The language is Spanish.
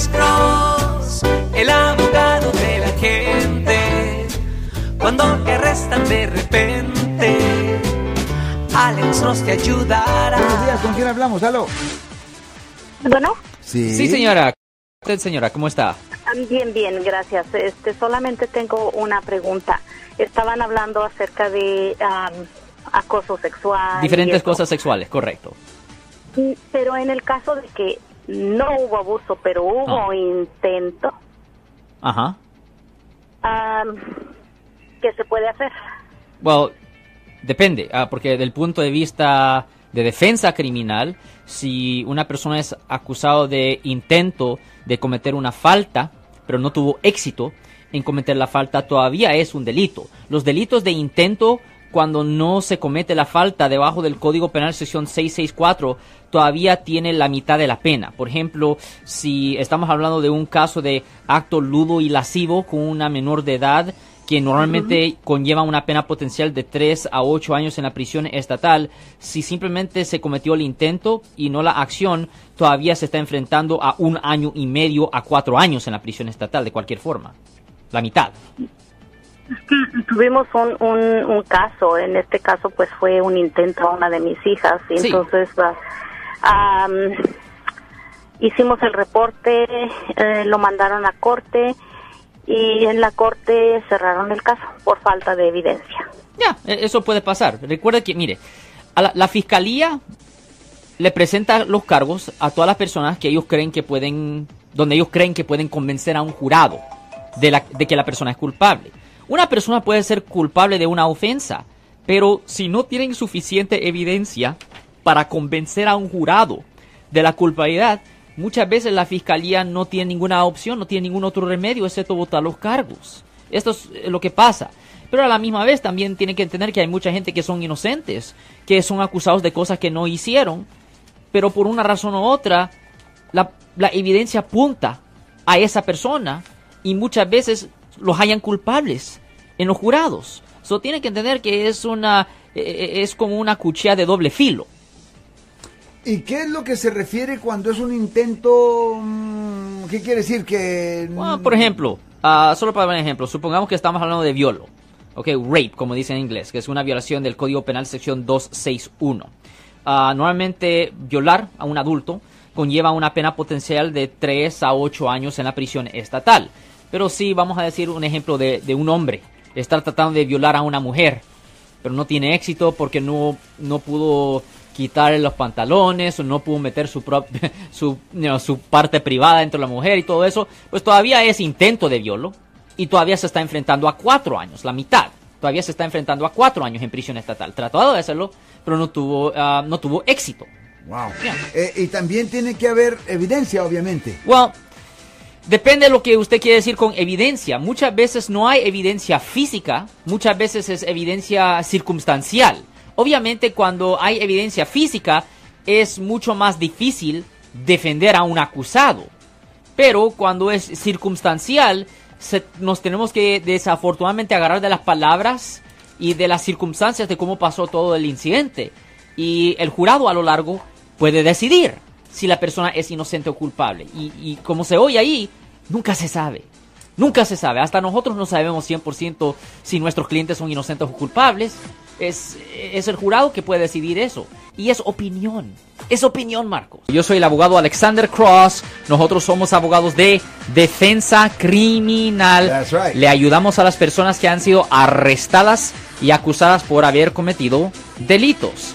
Alex Cross, el abogado de la gente. Cuando te arrestan de repente, Alex Cross te ayudará. Buenos días, ¿con quién hablamos? ¿Aló? Bueno, Sí. Sí, señora. Usted, señora, ¿cómo está? bien, bien, gracias. Este, solamente tengo una pregunta. Estaban hablando acerca de am, acoso sexual. Diferentes cosas sexuales, correcto. Pero en el caso de que no hubo abuso, pero hubo Ah. intento, Ajá. am, ¿qué se puede hacer? Well, depende, ah, porque del punto de vista de defensa criminal, si una persona es acusado de intento de cometer una falta, pero no tuvo éxito en cometer la falta, todavía es un delito. Los delitos de intento, cuando no se comete la falta debajo del Código Penal sección 664, todavía tiene la mitad de la pena. Por ejemplo, si estamos hablando de un caso de acto ludo y lascivo con una menor de edad, que normalmente conlleva una pena potencial de 3 a 8 años en la prisión estatal, si simplemente se cometió el intento y no la acción, todavía se está enfrentando a un año y medio a 4 años en la prisión estatal, de cualquier forma. La mitad. Tuvimos un, un, un caso, en este caso pues fue un intento a una de mis hijas, y Sí. entonces am, hicimos el reporte, eh, lo mandaron a corte y en la corte cerraron el caso por falta de evidencia. Ya, e- eso puede pasar. Recuerda que, mire, a la, la fiscalía le presenta los cargos a todas las personas que ellos creen que pueden, donde ellos creen que pueden convencer a un jurado de, la, de que la persona es culpable. Una persona puede ser culpable de una ofensa, pero si no tienen suficiente evidencia para convencer a un jurado de la culpabilidad, muchas veces la fiscalía no tiene ninguna opción, no tiene ningún otro remedio excepto votar los cargos. Esto es eh, lo que pasa. Pero a la misma vez también tiene que entender que hay mucha gente que son inocentes, que son acusados de cosas que no hicieron, pero por una razón u otra, la, la evidencia apunta a esa persona y muchas veces los hayan culpables en los jurados. So tiene que entender que es una eh, eh, es como una cuchilla de doble filo. ¿Y qué es lo que se refiere cuando es un intento? mm, ¿Qué quiere decir? Que. Bueno, por ejemplo, ah, solo para dar un ejemplo, supongamos que estamos hablando de violo, ok, rape, como dicen en inglés, que es una violación del Código Penal sección 261. Ah, normalmente violar a un adulto conlleva una pena potencial de 3 a 8 años en la prisión estatal. Pero sí, vamos a decir un ejemplo de, de un hombre, está tratando de violar a una mujer, pero no tiene éxito porque no, no pudo quitarle los pantalones o no pudo meter su, su, know, su parte privada dentro de la mujer y todo eso, pues todavía es intento de violo y todavía se está enfrentando a cuatro años, la mitad. Todavía se está enfrentando a cuatro años en prisión estatal. Trató de hacerlo, pero no tuvo, ah, no tuvo éxito. Wow. Yeah. Eh, y también tiene que haber evidencia, obviamente. Well, depende de lo que usted quiere decir con evidencia. Muchas veces no hay evidencia física, muchas veces es evidencia circunstancial. Obviamente cuando hay evidencia física es mucho más difícil defender a un acusado. Pero cuando es circunstancial, se- nos tenemos que desafortunadamente agarrar de las palabras y de las circunstancias de cómo pasó todo el incidente. Y el jurado a lo largo puede decidir si la persona es inocente o culpable. Y, y como se oye ahí, nunca se sabe. Nunca se sabe. Hasta nosotros no sabemos 100% si nuestros clientes son inocentes o culpables. Es, es el jurado que puede decidir eso. Y es opinión. Es opinión, Marcos. Yo soy el abogado Alexander Cross. Nosotros somos abogados de defensa criminal. That's right. Le ayudamos a las personas que han sido arrestadas y acusadas por haber cometido delitos.